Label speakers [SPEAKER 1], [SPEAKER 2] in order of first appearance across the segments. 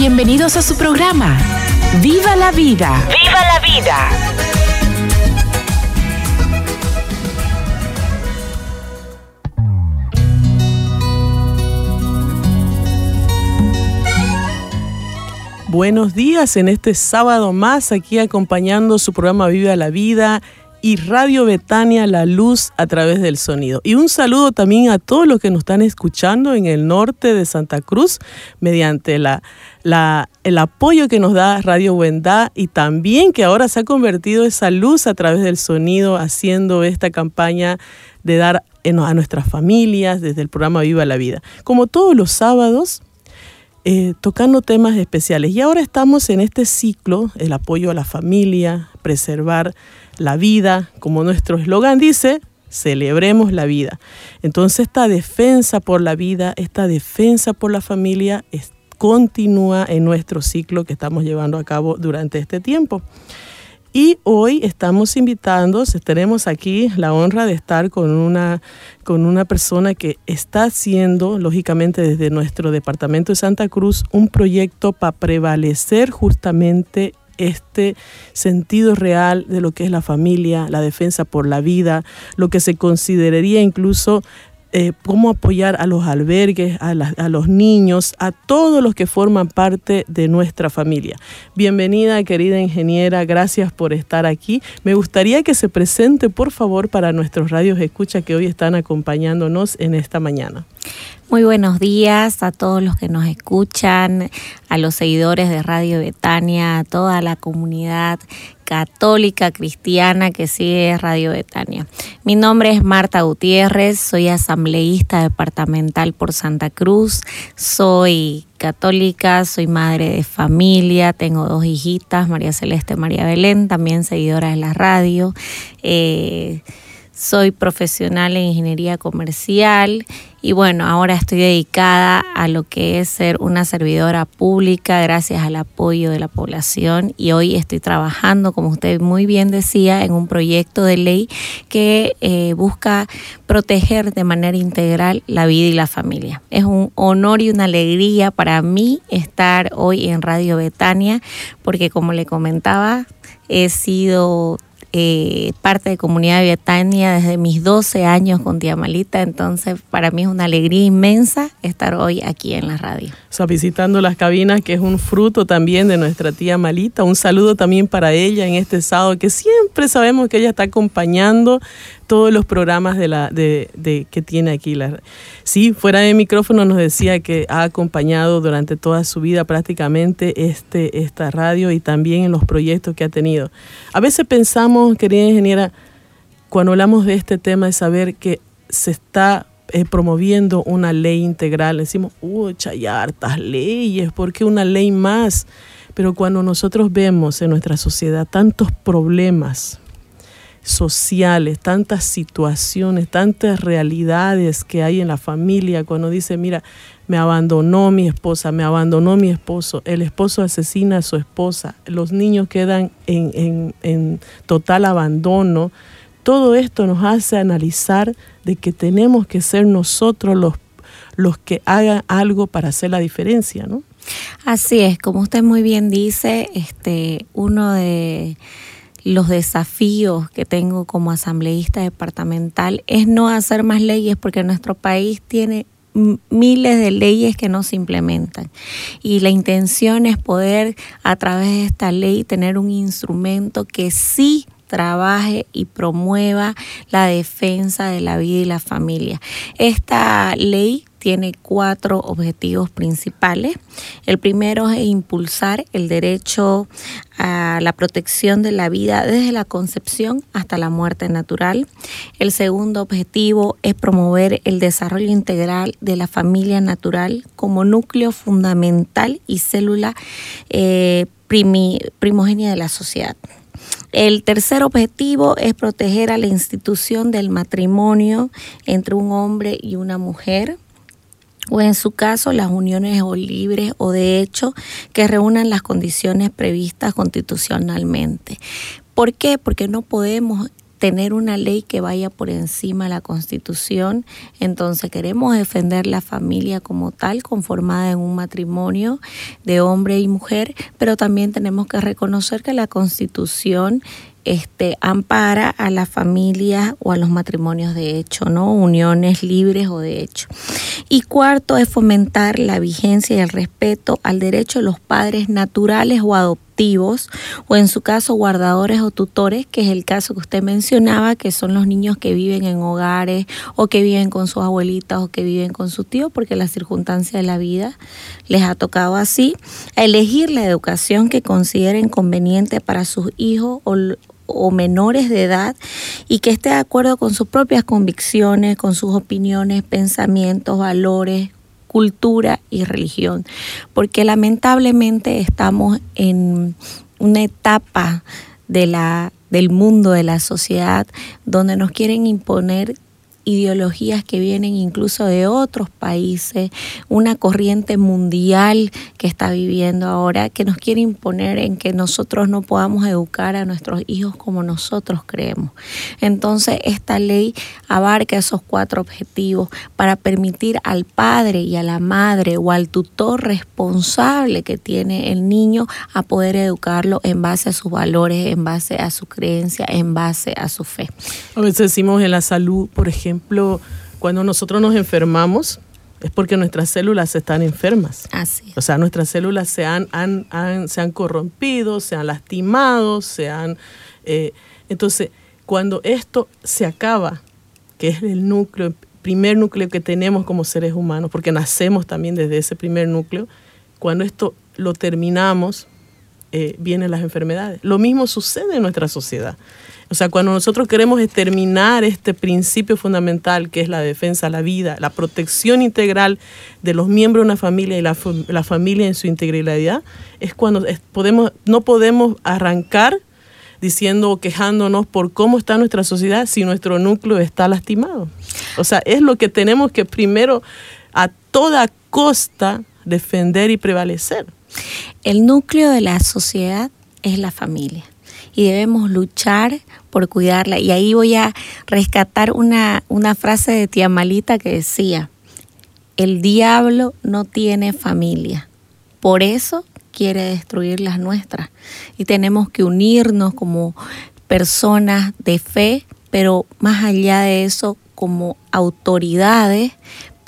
[SPEAKER 1] Bienvenidos a su programa. ¡Viva la vida! ¡Viva la vida!
[SPEAKER 2] Buenos días en este sábado más aquí acompañando su programa Viva la Vida y Radio Betania La Luz a través del sonido. Y un saludo también a todos los que nos están escuchando en el norte de Santa Cruz mediante la, el apoyo que nos da Radio Buendá y también que ahora se ha convertido esa luz a través del sonido haciendo esta campaña de dar a nuestras familias desde el programa Viva la Vida. Como todos los sábados, eh, tocando temas especiales. Y ahora estamos en este ciclo, el apoyo a la familia, preservar la vida, como nuestro eslogan dice, celebremos la vida. Entonces esta defensa por la vida, esta defensa por la familia continúa en nuestro ciclo que estamos llevando a cabo durante este tiempo. Y hoy estamos invitando, tenemos aquí la honra de estar con una, con una persona que está haciendo, lógicamente desde nuestro departamento de Santa Cruz, un proyecto para prevalecer justamente este sentido real de lo que es la familia, la defensa por la vida, lo que se consideraría incluso eh, cómo apoyar a los albergues, a, a, los niños, a todos los que forman parte de nuestra familia. Bienvenida, querida ingeniera, gracias por estar aquí. Me gustaría que se presente, por favor, para nuestros radios escucha que hoy están acompañándonos en esta mañana.
[SPEAKER 3] Muy buenos días a todos los que nos escuchan, a los seguidores de Radio Betania, a toda la comunidad católica cristiana que sigue Radio Betania. Mi nombre es Marta Gutiérrez, soy asambleísta departamental por Santa Cruz, soy católica, soy madre de familia, tengo dos hijitas, María Celeste y María Belén, también seguidora de la radio. Eh, soy profesional en ingeniería comercial y bueno, ahora estoy dedicada a lo que es ser una servidora pública gracias al apoyo de la población y hoy estoy trabajando, como usted muy bien decía, en un proyecto de ley que eh, busca proteger de manera integral la vida y la familia. Es un honor y una alegría para mí estar hoy en Radio Betania porque como le comentaba, he sido eh, parte de Comunidad Betania desde mis 12 años con Tía Malita, entonces para mí es una alegría inmensa estar hoy aquí en la radio.
[SPEAKER 2] O sea, visitando las cabinas, que es un fruto también de nuestra tía Malita. Un saludo también para ella en este sábado, que siempre sabemos que ella está acompañando todos los programas de la, de, de, que tiene aquí. Sí, fuera de micrófono nos decía que ha acompañado durante toda su vida prácticamente este, esta radio y también en los proyectos que ha tenido. A veces pensamos, querida ingeniera, cuando hablamos de este tema, de saber que se está eh, promoviendo una ley integral, decimos, uy, hay hartas leyes, ¿por qué una ley más? Pero cuando nosotros vemos en nuestra sociedad tantos problemas, sociales, tantas situaciones, tantas realidades que hay en la familia, cuando dice, mira, me abandonó mi esposa, me abandonó mi esposo, el esposo asesina a su esposa, los niños quedan en, en, en total abandono, todo esto nos hace analizar de que tenemos que ser nosotros los, los que hagan algo para hacer la diferencia, ¿no?
[SPEAKER 3] Así es, como usted muy bien dice, este, uno de los desafíos que tengo como asambleísta departamental es no hacer más leyes porque nuestro país tiene miles de leyes que no se implementan. Y la intención es poder a través de esta ley tener un instrumento que sí trabaje y promueva la defensa de la vida y la familia. Esta ley tiene cuatro objetivos principales. El primero es impulsar el derecho a la protección de la vida desde la concepción hasta la muerte natural. El segundo objetivo es promover el desarrollo integral de la familia natural como núcleo fundamental y célula eh, primogénia de la sociedad. El tercer objetivo es proteger a la institución del matrimonio entre un hombre y una mujer o en su caso las uniones o libres o de hecho que reúnan las condiciones previstas constitucionalmente. ¿Por qué? Porque no podemos tener una ley que vaya por encima de la Constitución. Entonces queremos defender la familia como tal, conformada en un matrimonio de hombre y mujer, pero también tenemos que reconocer que la Constitución este, ampara a la familia o a los matrimonios de hecho, ¿no? Uniones libres o de hecho. Y cuarto es fomentar la vigencia y el respeto al derecho de los padres naturales o o en su caso guardadores o tutores, que es el caso que usted mencionaba, que son los niños que viven en hogares o que viven con sus abuelitas o que viven con su tío, porque la circunstancia de la vida les ha tocado así, a elegir la educación que consideren conveniente para sus hijos o menores de edad y que esté de acuerdo con sus propias convicciones, con sus opiniones, pensamientos, valores, cultura y religión. Porque lamentablemente estamos en una etapa de la, del mundo, de la sociedad, donde nos quieren imponer ideologías que vienen incluso de otros países, una corriente mundial que está viviendo ahora, que nos quiere imponer en que nosotros no podamos educar a nuestros hijos como nosotros creemos. Entonces, esta ley abarca esos cuatro objetivos para permitir al padre y a la madre o al tutor responsable que tiene el niño a poder educarlo en base a sus valores, en base a su creencia, en base a su fe.
[SPEAKER 2] A veces decimos en la salud, por ejemplo, ejemplo, cuando nosotros nos enfermamos, es porque nuestras células están enfermas.
[SPEAKER 3] Así.
[SPEAKER 2] O sea, nuestras células se han, se han corrompido, se han lastimado, se han... Eh, entonces, cuando esto se acaba, que es el núcleo, primer núcleo que tenemos como seres humanos, porque nacemos también desde ese primer núcleo, cuando esto lo terminamos, eh, vienen las enfermedades. Lo mismo sucede en nuestra sociedad. O sea, cuando nosotros queremos exterminar este principio fundamental que es la defensa la vida, la protección integral de los miembros de una familia y la, familia en su integralidad, es cuando podemos, no podemos arrancar diciendo o quejándonos por cómo está nuestra sociedad si nuestro núcleo está lastimado. O sea, es lo que tenemos que primero a toda costa defender y prevalecer.
[SPEAKER 3] El núcleo de la sociedad es la familia y debemos luchar por cuidarla. Y ahí voy a rescatar una, una frase de tía Malita que decía, el diablo no tiene familia, por eso quiere destruir las nuestras. Y tenemos que unirnos como personas de fe, pero más allá de eso, como autoridades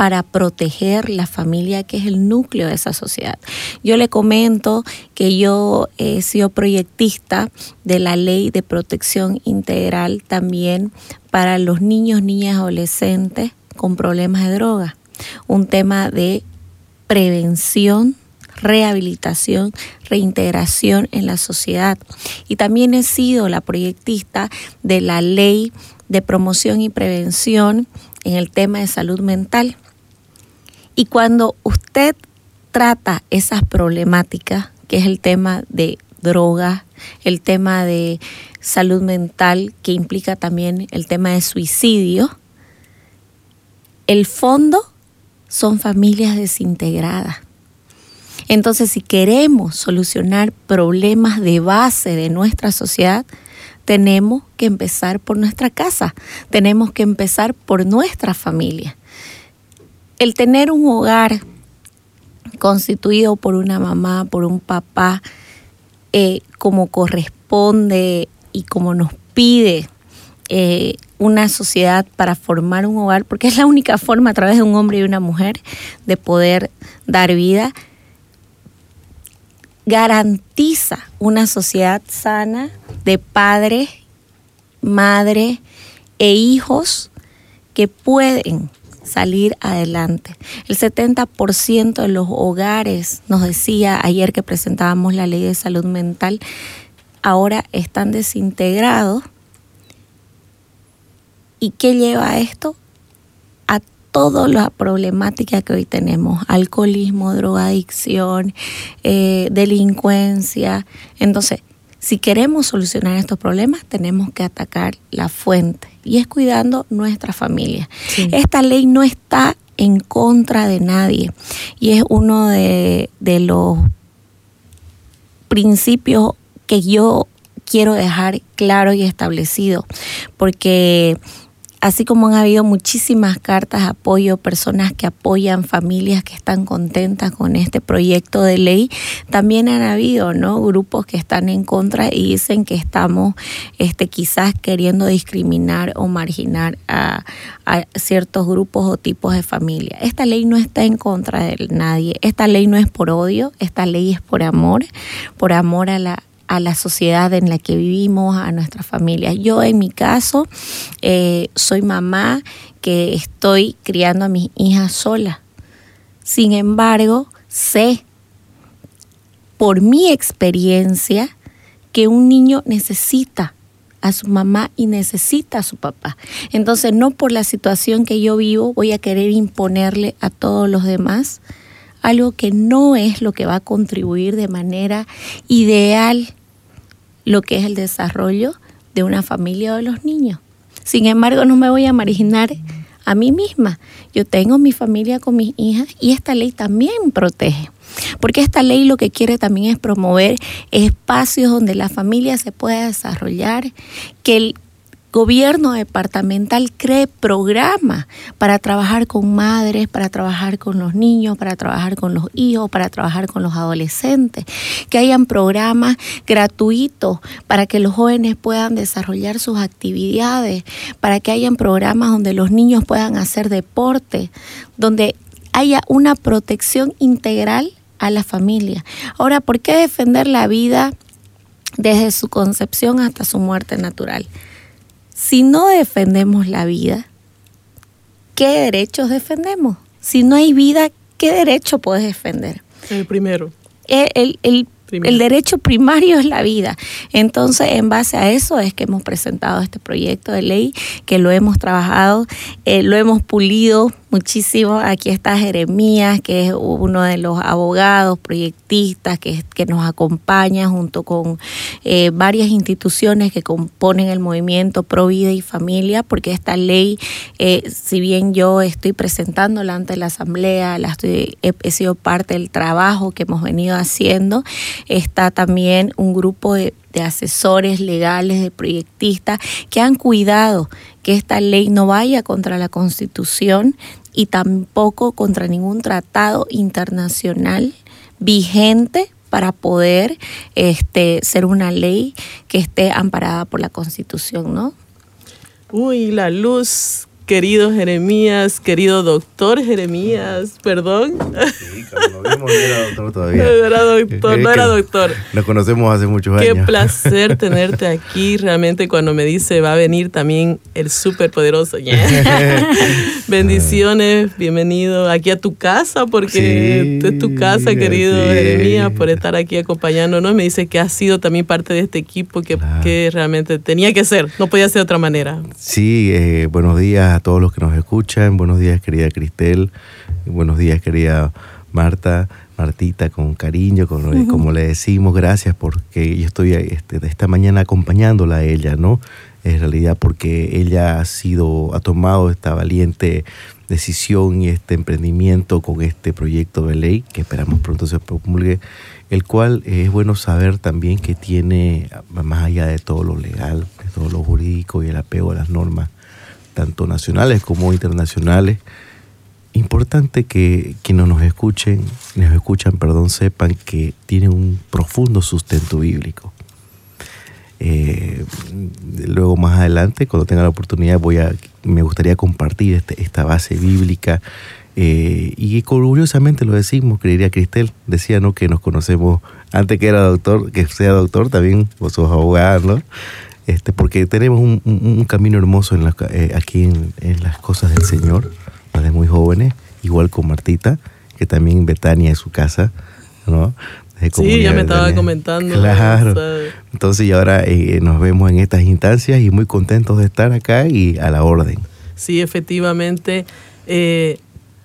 [SPEAKER 3] para proteger la familia que es el núcleo de esa sociedad. Yo le comento que yo he sido proyectista de la ley de protección integral también para los niños, niñas, adolescentes con problemas de droga. Un tema de prevención rehabilitación, reintegración en la sociedad. Y también he sido la proyectista de la ley de promoción y prevención en el tema de salud mental. Y cuando usted trata esas problemáticas, que es el tema de droga, el tema de salud mental, que implica también el tema de suicidio, el fondo son familias desintegradas. Entonces, si queremos solucionar problemas de base de nuestra sociedad, tenemos que empezar por nuestra casa, tenemos que empezar por nuestra familia el tener un hogar constituido por una mamá, por un papá, eh, como corresponde y como nos pide eh, una sociedad para formar un hogar, porque es la única forma a través de un hombre y una mujer de poder dar vida, garantiza una sociedad sana de padres, madres e hijos que pueden salir adelante. El 70% de los hogares, nos decía ayer que presentábamos la ley de salud mental, ahora están desintegrados. ¿Y qué lleva a esto? A toda la problemática que hoy tenemos, alcoholismo, drogadicción, eh, delincuencia. Entonces, si queremos solucionar estos problemas, tenemos que atacar la fuente y es cuidando nuestra familia. Esta ley no está en contra de nadie y es uno de, de los principios que yo quiero dejar claro y establecido, porque así como han habido muchísimas cartas de apoyo, personas que apoyan, familias que están contentas con este proyecto de ley, también han habido ¿no? grupos que están en contra y dicen que estamos este, quizás queriendo discriminar o marginar a, a ciertos grupos o tipos de familia. Esta ley no está en contra de nadie, esta ley no es por odio, esta ley es por amor, por amor a la, a la sociedad en la que vivimos, a nuestra familia. Yo en mi caso eh, soy mamá que estoy criando a mis hijas sola. Sin embargo, sé por mi experiencia que un niño necesita a su mamá y necesita a su papá. Entonces, no por la situación que yo vivo voy a querer imponerle a todos los demás algo que no es lo que va a contribuir de manera ideal lo que es el desarrollo de una familia o de los niños. Sin embargo, no me voy a marginar a mí misma. Yo tengo mi familia con mis hijas y esta ley también protege. Porque esta ley lo que quiere también es promover espacios donde la familia se pueda desarrollar, que el gobierno departamental cree programas para trabajar con madres, para trabajar con los niños, para trabajar con los hijos, para trabajar con los adolescentes, que hayan programas gratuitos para que los jóvenes puedan desarrollar sus actividades, para que hayan programas donde los niños puedan hacer deporte, donde haya una protección integral a la familia. Ahora, ¿por qué defender la vida desde su concepción hasta su muerte natural? Si no defendemos la vida, ¿qué derechos defendemos? Si no hay vida, ¿qué derecho puedes defender?
[SPEAKER 2] El primero.
[SPEAKER 3] El, el, el derecho primario es la vida. Entonces, en base a eso es que hemos presentado este proyecto de ley, que lo hemos trabajado, eh, lo hemos pulido muchísimo. Aquí está Jeremías, que es uno de los abogados, proyectistas que, nos acompaña junto con eh, varias instituciones que componen el movimiento Pro Vida y Familia, porque esta ley, eh, si bien yo estoy presentándola ante la Asamblea, he, sido parte del trabajo que hemos venido haciendo, está también un grupo de de asesores legales, de proyectistas, que han cuidado que esta ley no vaya contra la Constitución y tampoco contra ningún tratado internacional vigente para poder este, ser una ley que esté amparada por la Constitución, ¿no?
[SPEAKER 2] Uy, la luz querido Jeremías, querido doctor Jeremías, perdón.
[SPEAKER 4] Sí, cuando nos vimos no era doctor todavía.
[SPEAKER 2] No era doctor, no era doctor.
[SPEAKER 4] Nos conocemos hace muchos
[SPEAKER 2] Qué
[SPEAKER 4] años.
[SPEAKER 2] placer tenerte aquí. Realmente cuando me dice va a venir también el superpoderoso. Bendiciones, bienvenido aquí a tu casa, porque
[SPEAKER 4] Sí,
[SPEAKER 2] es tu casa, querido
[SPEAKER 4] sí.
[SPEAKER 2] Jeremías, por estar aquí acompañándonos. Me dice que has sido también parte de este equipo que,
[SPEAKER 4] Claro.
[SPEAKER 2] que realmente tenía que ser, no podía ser de otra manera.
[SPEAKER 4] Sí, eh, buenos días a todos los que nos escuchan. Buenos días, querida Cristel. Buenos días, querida Marta. Martita, con cariño, con, como le decimos, gracias porque yo estoy este, esta mañana acompañándola a ella, ¿no? En realidad porque ella ha sido, ha tomado esta valiente decisión y este emprendimiento con este proyecto de ley que esperamos pronto se promulgue, el cual es bueno saber también que tiene, más allá de todo lo legal, de todo lo jurídico y el apego a las normas, tanto nacionales como internacionales, importante que quienes nos escuchen, nos escuchan, perdón, sepan que tiene un profundo sustento bíblico. Eh, luego más adelante, cuando tenga la oportunidad, voy a, me gustaría compartir este- esta base bíblica. eh, y que orgullosamente lo decimos, creería Cristel, decía ¿no? que nos conocemos antes que era doctor, que sea doctor, también vos sos abogada, ¿no? Este, porque tenemos un, un- camino hermoso en la- eh, aquí en, en las cosas del Señor, desde muy jóvenes, igual con Martita, que también Betania es su casa, ¿no?
[SPEAKER 2] Sí, ya me estaba
[SPEAKER 4] Betania.
[SPEAKER 2] comentando.
[SPEAKER 4] Claro. Entonces, y ahora eh, nos vemos en estas instancias y muy contentos de estar acá y a la orden.
[SPEAKER 2] Sí, efectivamente. eh,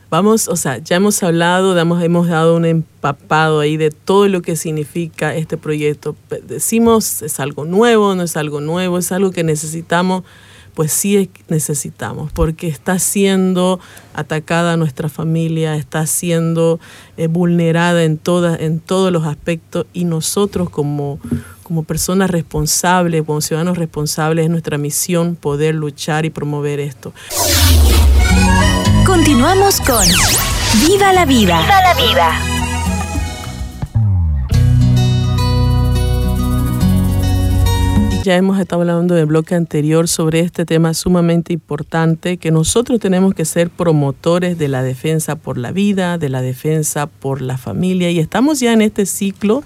[SPEAKER 2] vamos, o sea, ya hemos hablado, damos, hemos dado un empapado ahí de todo lo que significa este proyecto. Decimos, es algo nuevo, no es algo nuevo, es algo que necesitamos. Pues sí es- necesitamos, porque está siendo atacada nuestra familia, está siendo eh, vulnerada en, todas en todos los aspectos y nosotros como, como personas responsables, como ciudadanos responsables, es nuestra misión poder luchar y promover esto.
[SPEAKER 5] Continuamos con Viva la vida. Viva la vida.
[SPEAKER 2] Ya hemos estado hablando del bloque anterior sobre este tema sumamente importante, que nosotros tenemos que ser promotores de la defensa por la vida, de la defensa por la familia, y estamos ya en este ciclo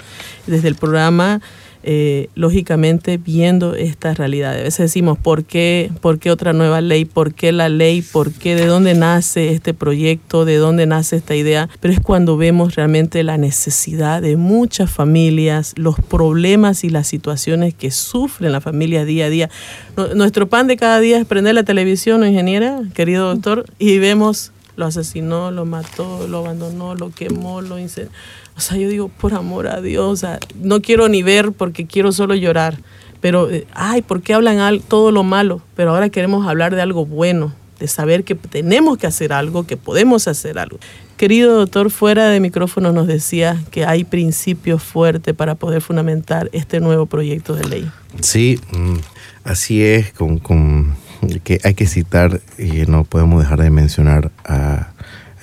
[SPEAKER 2] desde el programa. Eh, lógicamente viendo esta realidad. A veces decimos, ¿por qué, ¿por qué otra nueva ley? ¿Por qué la ley? ¿Por qué? ¿De dónde nace este proyecto? ¿De dónde nace esta idea? Pero es cuando vemos realmente la necesidad de muchas familias, los problemas y las situaciones que sufren las familias día a día. Nu- Nuestro pan de cada día es prender la televisión, ¿no, ingeniera, querido doctor? Y vemos, lo asesinó, lo mató, lo abandonó, lo quemó, lo incendió. O sea, yo digo, por amor a Dios, o sea, no quiero ni ver porque quiero solo llorar. Pero, eh, ay, ¿por qué hablan todo lo malo? Pero ahora queremos hablar de algo bueno, de saber que tenemos que hacer algo, que podemos hacer algo. Querido doctor, fuera de micrófono nos decía que hay principios fuertes para poder fundamentar este nuevo proyecto de ley.
[SPEAKER 4] Sí, mm, así es, con, con- que hay que citar, y no podemos dejar de mencionar a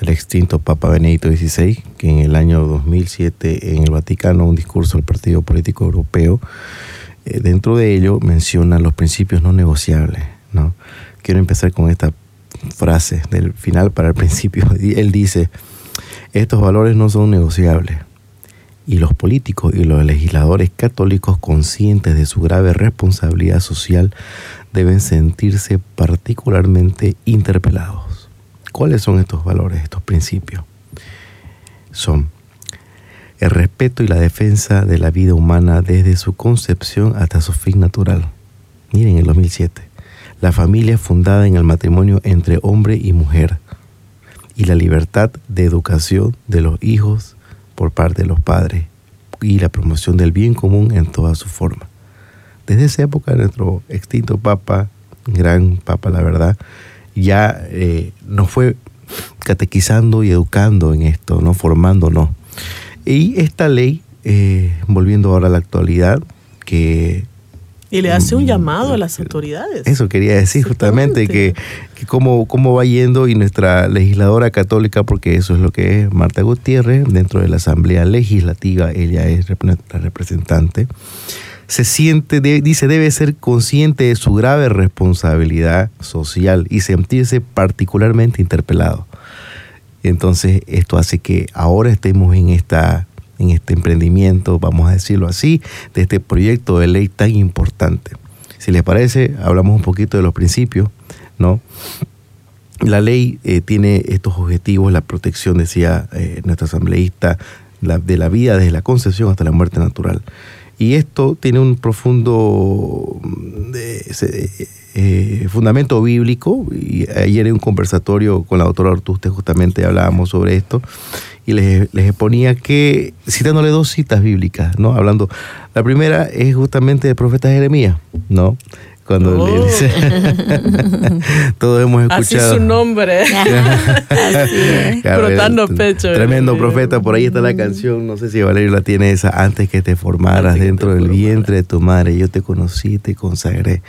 [SPEAKER 4] el extinto Papa Benedicto XVI, que en el año 2007 en el Vaticano, un discurso del Partido Político Europeo, eh, dentro de ello menciona los principios no negociables. ¿no? Quiero empezar con esta frase del final para el principio. Él dice, estos valores no son negociables y los políticos y los legisladores católicos conscientes de su grave responsabilidad social deben sentirse particularmente interpelados. ¿Cuáles son estos valores, estos principios? Son el respeto y la defensa de la vida humana desde su concepción hasta su fin natural. Miren el 2007. La familia fundada en el matrimonio entre hombre y mujer y la libertad de educación de los hijos por parte de los padres y la promoción del bien común en toda su forma. Desde esa época nuestro extinto Papa, gran Papa la verdad, ya eh, nos fue catequizando y educando en esto, ¿no? formándonos. Y esta ley, eh, volviendo ahora a la actualidad, que
[SPEAKER 2] Y le hace un
[SPEAKER 4] Mm,
[SPEAKER 2] llamado a las autoridades.
[SPEAKER 4] eso quería decir justamente, que, que cómo, cómo va yendo y nuestra legisladora católica, porque eso es lo que es Marta Gutiérrez, dentro de la Asamblea Legislativa, ella es la representante, se siente, dice, debe ser consciente de su grave responsabilidad social y sentirse particularmente interpelado. Entonces, esto hace que ahora estemos en esta en este emprendimiento, vamos a decirlo así, de este proyecto de ley tan importante. Si les parece, hablamos un poquito de los principios, ¿no? La ley eh, tiene estos objetivos, la protección, decía eh, nuestro asambleísta, la- de la vida desde la concepción hasta la muerte natural. Y esto tiene un profundo mm, eh, eh, fundamento bíblico. Y ayer en un conversatorio con la doctora Ortuste justamente hablábamos sobre esto y les, les exponía que, citándole dos citas bíblicas, ¿no? Hablando, la primera es justamente del profeta Jeremías, ¿no? Cuando le
[SPEAKER 2] Oh.
[SPEAKER 4] dice, todos hemos
[SPEAKER 2] Así
[SPEAKER 4] escuchado.
[SPEAKER 2] su nombre.
[SPEAKER 3] Así es.
[SPEAKER 2] Frotando pecho.
[SPEAKER 4] Tremendo profeta, por ahí está la canción, no sé si Valerio la tiene esa, antes que te formaras
[SPEAKER 2] Antes
[SPEAKER 4] dentro
[SPEAKER 2] te
[SPEAKER 4] del
[SPEAKER 2] formara.
[SPEAKER 4] vientre de tu madre, yo te conocí, te consagré.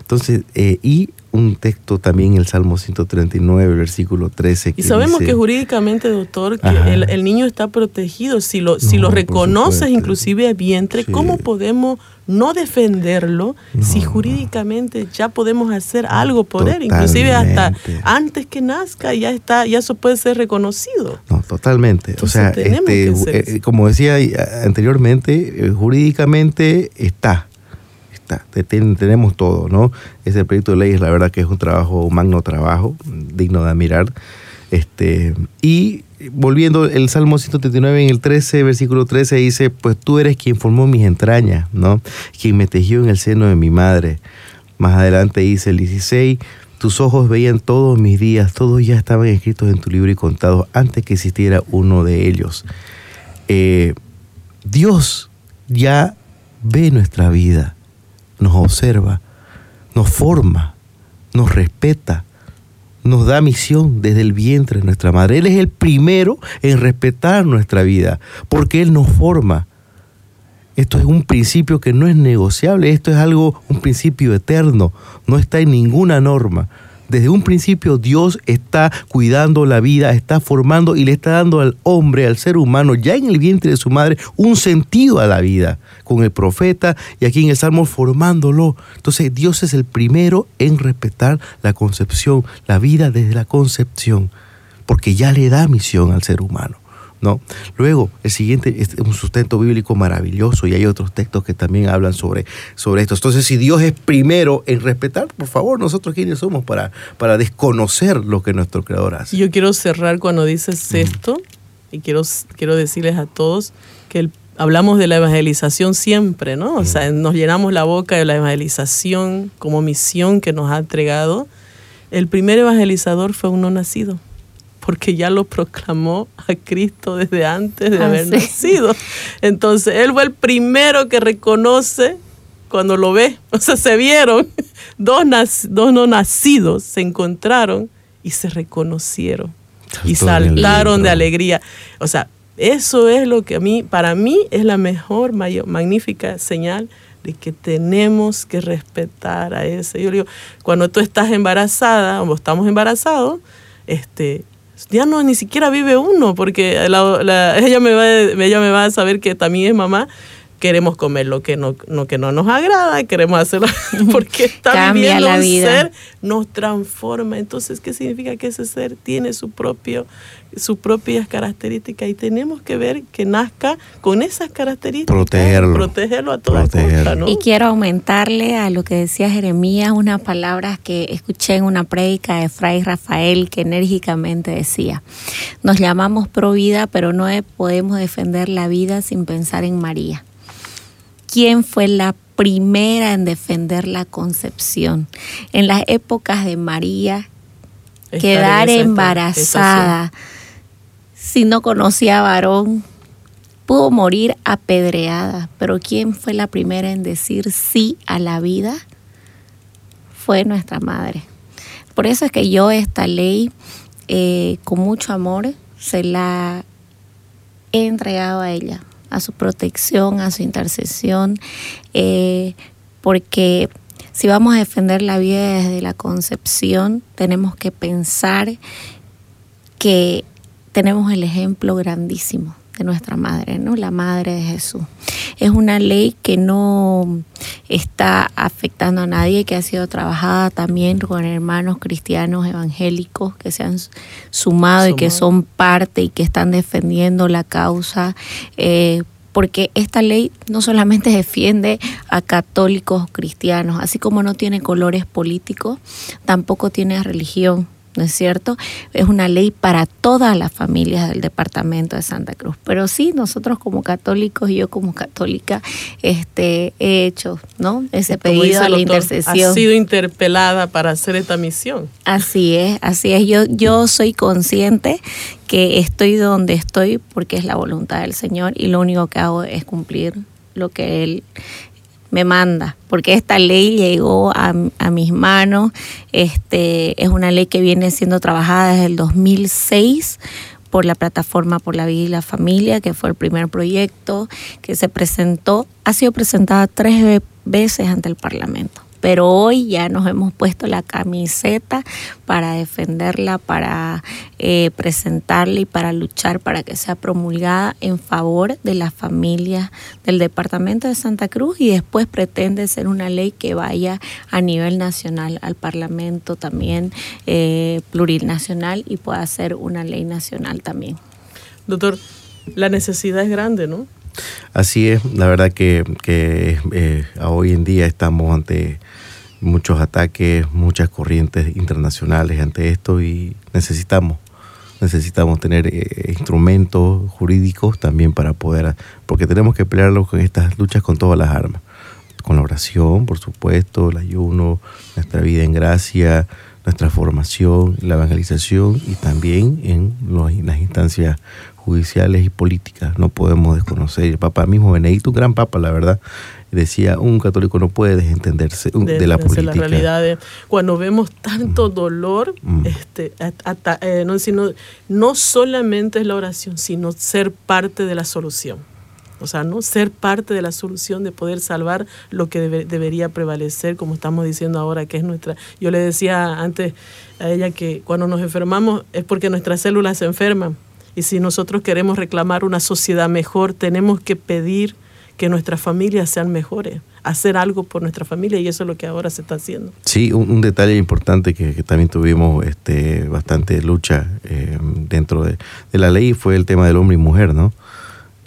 [SPEAKER 4] Entonces, eh, y un texto también, el Salmo 139, versículo 13.
[SPEAKER 2] Y sabemos
[SPEAKER 4] dice-
[SPEAKER 2] que jurídicamente, doctor, que el, el niño está protegido. Si lo, si lo reconoces inclusive a vientre,
[SPEAKER 4] Sí.
[SPEAKER 2] ¿cómo podemos no defenderlo si jurídicamente ya podemos hacer algo por él? Inclusive hasta antes que nazca ya está, ya eso puede ser reconocido.
[SPEAKER 4] No, totalmente.
[SPEAKER 2] Entonces,
[SPEAKER 4] o sea, este,
[SPEAKER 2] que
[SPEAKER 4] eh, como decía eh, anteriormente, eh, jurídicamente está. Tenemos todo, ¿no? Ese proyecto de ley es la verdad que es un trabajo, un magno trabajo, digno de admirar. Este, y volviendo, el Salmo 139 en el 13, versículo 13 dice, pues tú eres quien formó mis entrañas, ¿no? Quien me tejió en el seno de mi madre. Más adelante dice el 16, tus ojos veían todos mis días, todos ya estaban escritos en tu libro y contados antes que existiera uno de ellos. Eh, Dios ya ve nuestra vida, nos observa, nos forma, nos respeta, nos da misión desde el vientre de nuestra madre. Él es el primero en respetar nuestra vida, porque Él nos forma. Esto es un principio que no es negociable, esto es algo, un principio eterno, no está en ninguna norma. Desde un principio Dios está cuidando la vida, está formando y le está dando al hombre, al ser humano, ya en el vientre de su madre, un sentido a la vida, con el profeta y aquí en el Salmo formándolo. Entonces Dios es el primero en respetar la concepción, la vida desde la concepción, porque ya le da misión al ser humano. ¿No? Luego, el siguiente es un sustento bíblico maravilloso y hay otros textos que también hablan sobre, sobre esto. Entonces, si Dios es primero en respetar, por favor, nosotros quiénes somos para, para desconocer lo que nuestro Creador hace.
[SPEAKER 2] Yo quiero cerrar cuando dices esto y quiero, quiero decirles a todos que el- hablamos de la evangelización siempre, ¿no? O sea, nos llenamos la boca de la evangelización como misión que nos ha entregado. El primer evangelizador fue un no nacido, porque ya lo proclamó a Cristo desde antes de
[SPEAKER 3] Ah,
[SPEAKER 2] haber
[SPEAKER 3] sí.
[SPEAKER 2] nacido. Entonces, él fue el primero que reconoce cuando lo ve. O sea, se vieron, dos, nac- dos no nacidos se encontraron y se reconocieron y
[SPEAKER 4] Saltó
[SPEAKER 2] saltaron de alegría. O sea, eso es lo que a mí, para mí, es la mejor, mayor, magnífica señal de que tenemos que respetar a ese. Yo le digo, cuando tú estás embarazada o estamos embarazados, este, ya no ni siquiera vive uno, porque la- la- ella, me va, a- ella me va a saber que también es mamá. Queremos comer lo que no, lo que no nos agrada, queremos hacerlo porque está
[SPEAKER 3] Cambia
[SPEAKER 2] viviendo
[SPEAKER 3] la
[SPEAKER 2] un ser nos transforma. Entonces, ¿qué significa que ese ser tiene su propio, sus propias características? Y tenemos que ver que nazca con esas características.
[SPEAKER 4] Protegerlo.
[SPEAKER 2] Protegerlo a toda
[SPEAKER 4] Protegerlo.
[SPEAKER 2] costa, ¿no?
[SPEAKER 3] Y quiero aumentarle a lo que decía Jeremías unas palabras que escuché en una prédica de Fray Rafael que enérgicamente decía, nos llamamos pro vida, pero no podemos defender la vida sin pensar en María. ¿Quién fue la primera en defender la concepción? En las épocas de María,
[SPEAKER 2] Estar
[SPEAKER 3] quedar
[SPEAKER 2] en esa
[SPEAKER 3] embarazada, si no conocía varón, pudo morir apedreada, pero ¿quién fue la primera en decir sí a la vida? Fue nuestra madre. Por eso es que yo esta ley, eh, con mucho amor, se la he entregado a ella, a su protección, a su intercesión, eh, porque si vamos a defender la vida desde la concepción, tenemos que pensar que tenemos el ejemplo grandísimo de nuestra madre, ¿no? La madre de Jesús. Es una ley que no está afectando a nadie, que ha sido trabajada también con hermanos cristianos evangélicos que se han sumado y que son parte y que están defendiendo la causa. eh, porque esta ley no solamente defiende a católicos cristianos, así como no tiene colores políticos, tampoco tiene religión, ¿no es cierto? Es una ley para todas las familias del departamento de Santa Cruz. Pero sí, nosotros como católicos, yo como católica, este, he hecho, ¿no? Ese
[SPEAKER 2] Como dice
[SPEAKER 3] pedido a la
[SPEAKER 2] doctor,
[SPEAKER 3] intercesión.
[SPEAKER 2] Ha sido interpelada para hacer esta misión.
[SPEAKER 3] Así es, así es. Yo, yo soy consciente que estoy donde estoy porque es la voluntad del Señor y lo único que hago es cumplir lo que Él me manda, porque esta ley llegó a, a mis manos, este, es una ley que viene siendo trabajada desde el 2006 por la plataforma por la vida y la familia, que fue el primer proyecto que se presentó, ha sido presentada tres ve- veces ante el Parlamento. Pero hoy ya nos hemos puesto la camiseta para defenderla, para eh, presentarla y para luchar para que sea promulgada en favor de las familias del departamento de Santa Cruz y después pretende ser una ley que vaya a nivel nacional al Parlamento también eh, plurinacional y pueda ser una ley nacional también.
[SPEAKER 2] Doctor, la necesidad es grande, ¿no?
[SPEAKER 4] Así es, la verdad que, que, eh, hoy en día estamos ante muchos ataques, muchas corrientes internacionales ante esto y necesitamos necesitamos tener eh, instrumentos jurídicos también para poder, porque tenemos que pelearlo con estas luchas con todas las armas, con la oración, por supuesto, el ayuno, nuestra vida en gracia, nuestra formación, la evangelización y también en, los- en las instancias judiciales y políticas. No podemos desconocer. El Papa mismo Benedicto, un gran Papa, la verdad, decía, un católico no puede desentenderse de, la política.
[SPEAKER 2] las realidades. Cuando vemos tanto dolor,
[SPEAKER 4] Mm.
[SPEAKER 2] este, ata- eh, no, sino, no solamente es la oración, sino ser parte de la solución. O sea, no ser parte de la solución de poder salvar lo que debe- debería prevalecer, como estamos diciendo ahora, que es nuestra. Yo le decía antes a ella que cuando nos enfermamos es porque nuestras células se enferman. Y si nosotros queremos reclamar una sociedad mejor, tenemos que pedir que nuestras familias sean mejores, hacer algo por nuestra familia y eso es lo que ahora se está haciendo.
[SPEAKER 4] Sí, un, detalle importante que, que también tuvimos este, bastante lucha eh, dentro de, de la ley fue el tema del hombre y mujer, ¿no?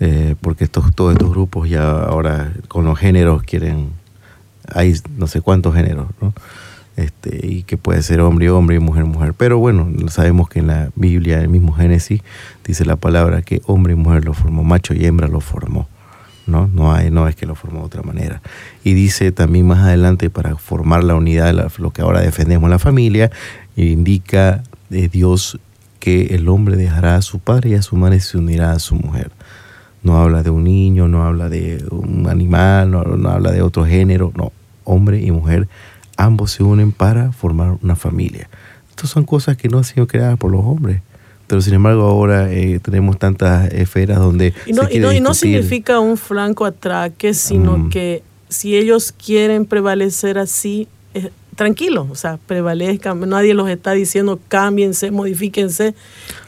[SPEAKER 4] Eh, porque estos, todos estos grupos ya ahora con los géneros quieren, hay no sé cuántos géneros, ¿no? Este, y que puede ser hombre hombre y mujer mujer. Pero bueno, sabemos que en la Biblia, el mismo Génesis, dice la palabra que hombre y mujer lo formó, macho y hembra lo formó. ¿no? No, hay, no es que lo formó de otra manera. Y dice también más adelante, para formar la unidad, lo que ahora defendemos, la familia, indica de Dios que el hombre dejará a su padre y a su madre y se unirá a su mujer. No habla de un niño, no habla de un animal, no, no habla de otro género, no. Hombre y mujer, ambos se unen para formar una familia. Estas son cosas que no han sido creadas por los hombres. Pero sin embargo ahora eh, tenemos tantas esferas donde...
[SPEAKER 2] Y no,
[SPEAKER 4] se
[SPEAKER 2] y no, y no significa un franco atraque, sino
[SPEAKER 4] Mm.
[SPEAKER 2] que si ellos quieren prevalecer así, eh, tranquilos, o sea, prevalezcan. Nadie los está diciendo cámbiense, modifíquense,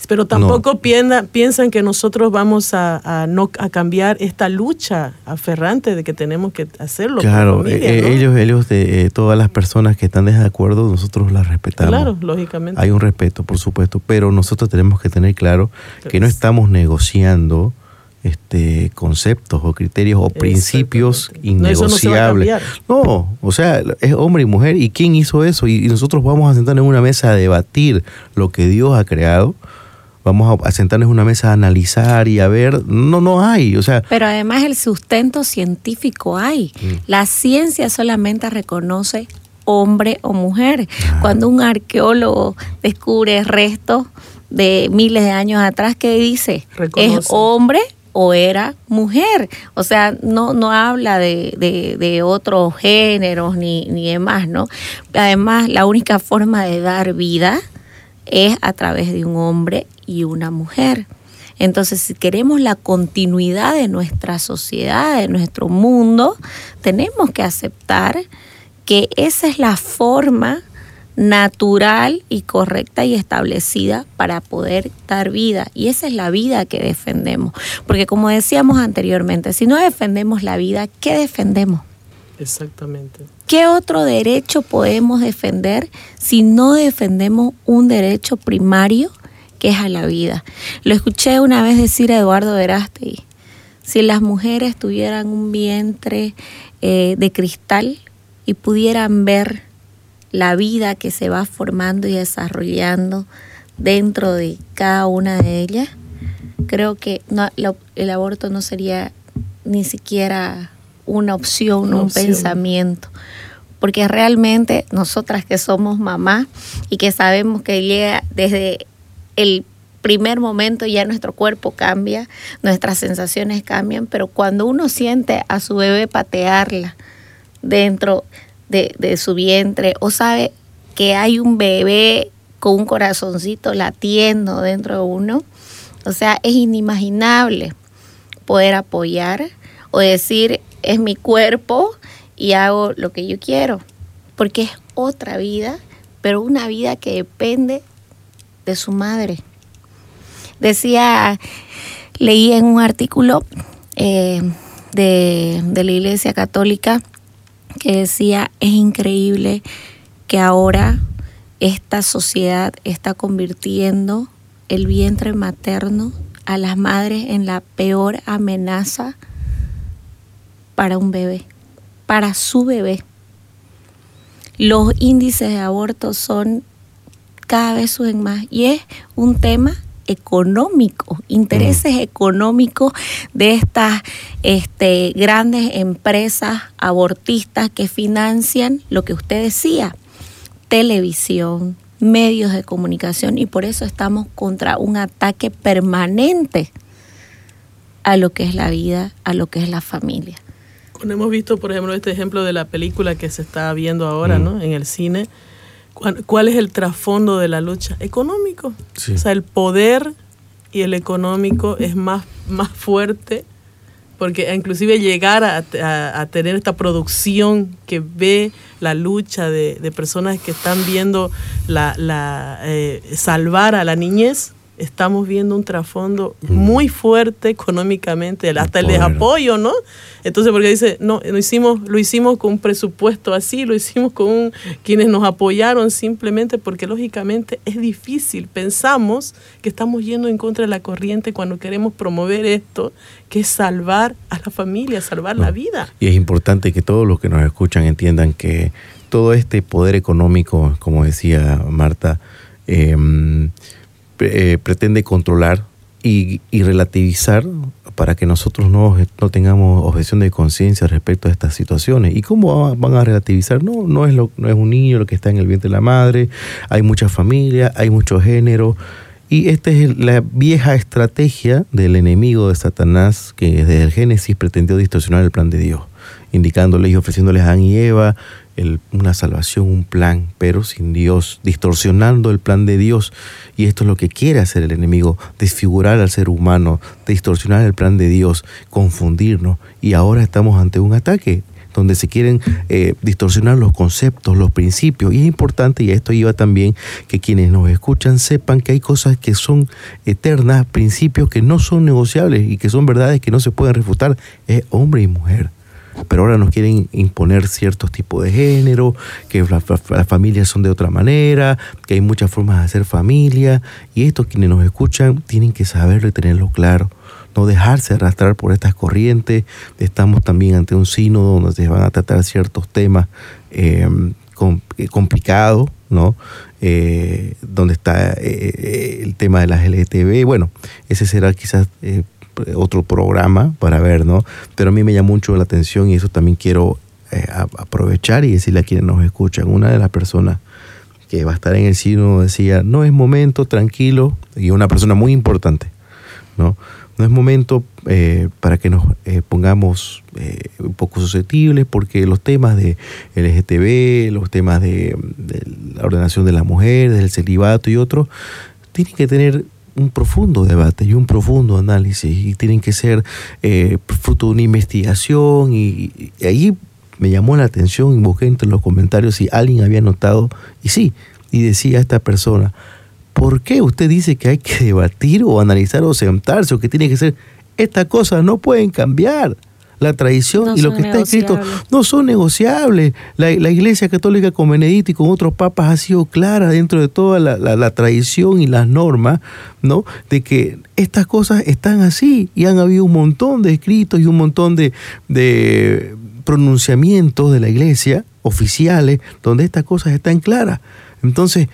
[SPEAKER 2] pero tampoco piensa- piensan que nosotros vamos a, a no a cambiar esta lucha aferrante de que tenemos que hacerlo.
[SPEAKER 4] Claro,
[SPEAKER 2] familia,
[SPEAKER 4] eh,
[SPEAKER 2] ¿no?
[SPEAKER 4] ellos, ellos de, eh, todas las personas que están de acuerdo, nosotros las respetamos.
[SPEAKER 2] Claro, lógicamente.
[SPEAKER 4] Hay un respeto, por supuesto, pero nosotros tenemos que tener claro que no estamos negociando este conceptos o criterios o principios.
[SPEAKER 2] No, no
[SPEAKER 4] innegociables. No, o sea, es hombre y mujer. ¿Y quién hizo eso? Y, y nosotros vamos a sentarnos en una mesa a debatir lo que Dios ha creado. Vamos a, sentarnos en una mesa a analizar y a ver. No, no hay. O sea,
[SPEAKER 3] Pero además el sustento científico hay.
[SPEAKER 4] Mm.
[SPEAKER 3] La ciencia solamente reconoce hombre o mujer. Cuando un arqueólogo descubre restos de miles de años atrás, ¿qué dice?
[SPEAKER 2] Reconoce.
[SPEAKER 3] ¿Es hombre o era mujer? O sea, no, no habla de, de- de otros géneros ni, ni demás, ¿no? Además, la única forma de dar vida es a través de un hombre y una mujer. Entonces, si queremos la continuidad de nuestra sociedad, de nuestro mundo, tenemos que aceptar que esa es la forma natural y correcta y establecida para poder dar vida. Y esa es la vida que defendemos. Porque como decíamos anteriormente, si no defendemos la vida, ¿qué defendemos?
[SPEAKER 2] Exactamente.
[SPEAKER 3] ¿Qué otro derecho podemos defender si no defendemos un derecho primario que es a la vida? Lo escuché una vez decir a Eduardo Verástegui, si las mujeres tuvieran un vientre eh, de cristal y pudieran ver la vida que se va formando y desarrollando dentro de cada una de ellas, creo que el aborto no sería ni siquiera una opción,
[SPEAKER 2] Una
[SPEAKER 3] un
[SPEAKER 2] opción.
[SPEAKER 3] pensamiento. Porque realmente nosotras que somos mamás y que sabemos que llega desde el primer momento ya nuestro cuerpo cambia, nuestras sensaciones cambian, pero cuando uno siente a su bebé patearla dentro de, de su vientre o sabe que hay un bebé con un corazoncito latiendo dentro de uno, o sea, es inimaginable poder apoyar o decir, es mi cuerpo y hago lo que yo quiero, porque es otra vida, pero una vida que depende de su madre. Decía, leí en un artículo eh, de, de la Iglesia Católica que decía, es increíble que ahora esta sociedad está convirtiendo el vientre materno a las madres en la peor amenaza para un bebé, para su bebé. Los índices de aborto son cada vez suben más y es un tema económicos, intereses económicos de estas este, grandes empresas abortistas que financian lo que usted decía, televisión, medios de comunicación y por eso estamos contra un ataque permanente a lo que es la vida, a lo que es la familia.
[SPEAKER 2] Hemos visto, por ejemplo, este ejemplo de la película que se está viendo ahora,
[SPEAKER 4] Mm.
[SPEAKER 2] ¿no? En el cine, ¿cuál, cuál es el trasfondo de la lucha? Económico.
[SPEAKER 4] Sí.
[SPEAKER 2] O sea, el poder y el económico es más, más fuerte porque inclusive llegar a, a- a tener esta producción que ve la lucha de, de personas que están viendo la, la, eh, salvar a la niñez, estamos viendo un trasfondo muy fuerte económicamente, hasta el desapoyo, ¿no? Entonces, porque dice, no, lo hicimos, lo hicimos con un presupuesto así, lo hicimos con un- quienes nos apoyaron simplemente porque lógicamente es difícil. Pensamos que estamos yendo en contra de la corriente cuando queremos promover esto, que es salvar a la familia, salvar la vida.
[SPEAKER 4] Y es importante que todos los que nos escuchan entiendan que todo este poder económico, como decía Marta, eh, pre- eh, pretende controlar y, y relativizar para que nosotros no, no tengamos objeción de conciencia respecto a estas situaciones. ¿Y cómo va- van a relativizar? No, no es, lo, no es un niño lo que está en el vientre de la madre, hay mucha familia, hay mucho género. Y esta es la vieja estrategia del enemigo de Satanás que desde el Génesis pretendió distorsionar el plan de Dios, indicándoles y ofreciéndoles a Adán y Eva el- una salvación, un plan, pero sin Dios, distorsionando el plan de Dios. Y esto es lo que quiere hacer el enemigo, desfigurar al ser humano, distorsionar el plan de Dios, confundirnos. Y ahora estamos ante un ataque donde se quieren eh, distorsionar los conceptos, los principios. Y es importante, y a esto iba también, que quienes nos escuchan sepan que hay cosas que son eternas, principios que no son negociables y que son verdades que no se pueden refutar. Es hombre y mujer. Pero ahora nos quieren imponer ciertos tipos de género, que la- la- las familias son de otra manera, que hay muchas formas de hacer familia. Y esto quienes nos escuchan tienen que saberlo y tenerlo claro no dejarse arrastrar por estas corrientes. Estamos también ante un sínodo donde se van a tratar ciertos temas eh, eh, complicados, ¿no? Eh, donde está el tema de las LGTB. Bueno, ese será quizás otro programa para ver, ¿no? Pero a mí me llama mucho la atención y eso también quiero eh, aprovechar y decirle a quienes nos escuchan. Una de las personas que va a estar en el sínodo decía, no es momento, tranquilo, y una persona muy importante, ¿no? No es momento eh, para que nos eh, pongamos eh, un poco susceptibles porque los temas de LGTB, los temas de, de la ordenación de la mujer, del celibato y otros, tienen que tener un profundo debate y un profundo análisis y tienen que ser eh, fruto de una investigación y, ahí me llamó la atención y busqué entre los comentarios si alguien había notado y sí, y decía esta persona, ¿por qué usted dice que hay que debatir o analizar o sentarse o que tiene que ser? Estas cosas no pueden cambiar. La tradición
[SPEAKER 3] No
[SPEAKER 4] y lo que está escrito no son negociables. La, la Iglesia Católica con Benedicto y con otros papas ha sido clara dentro de toda la, la- la tradición y las normas, ¿no? De que estas cosas están así y han habido un montón de escritos y un montón de, de pronunciamientos de la Iglesia oficiales donde estas cosas están claras. Entonces,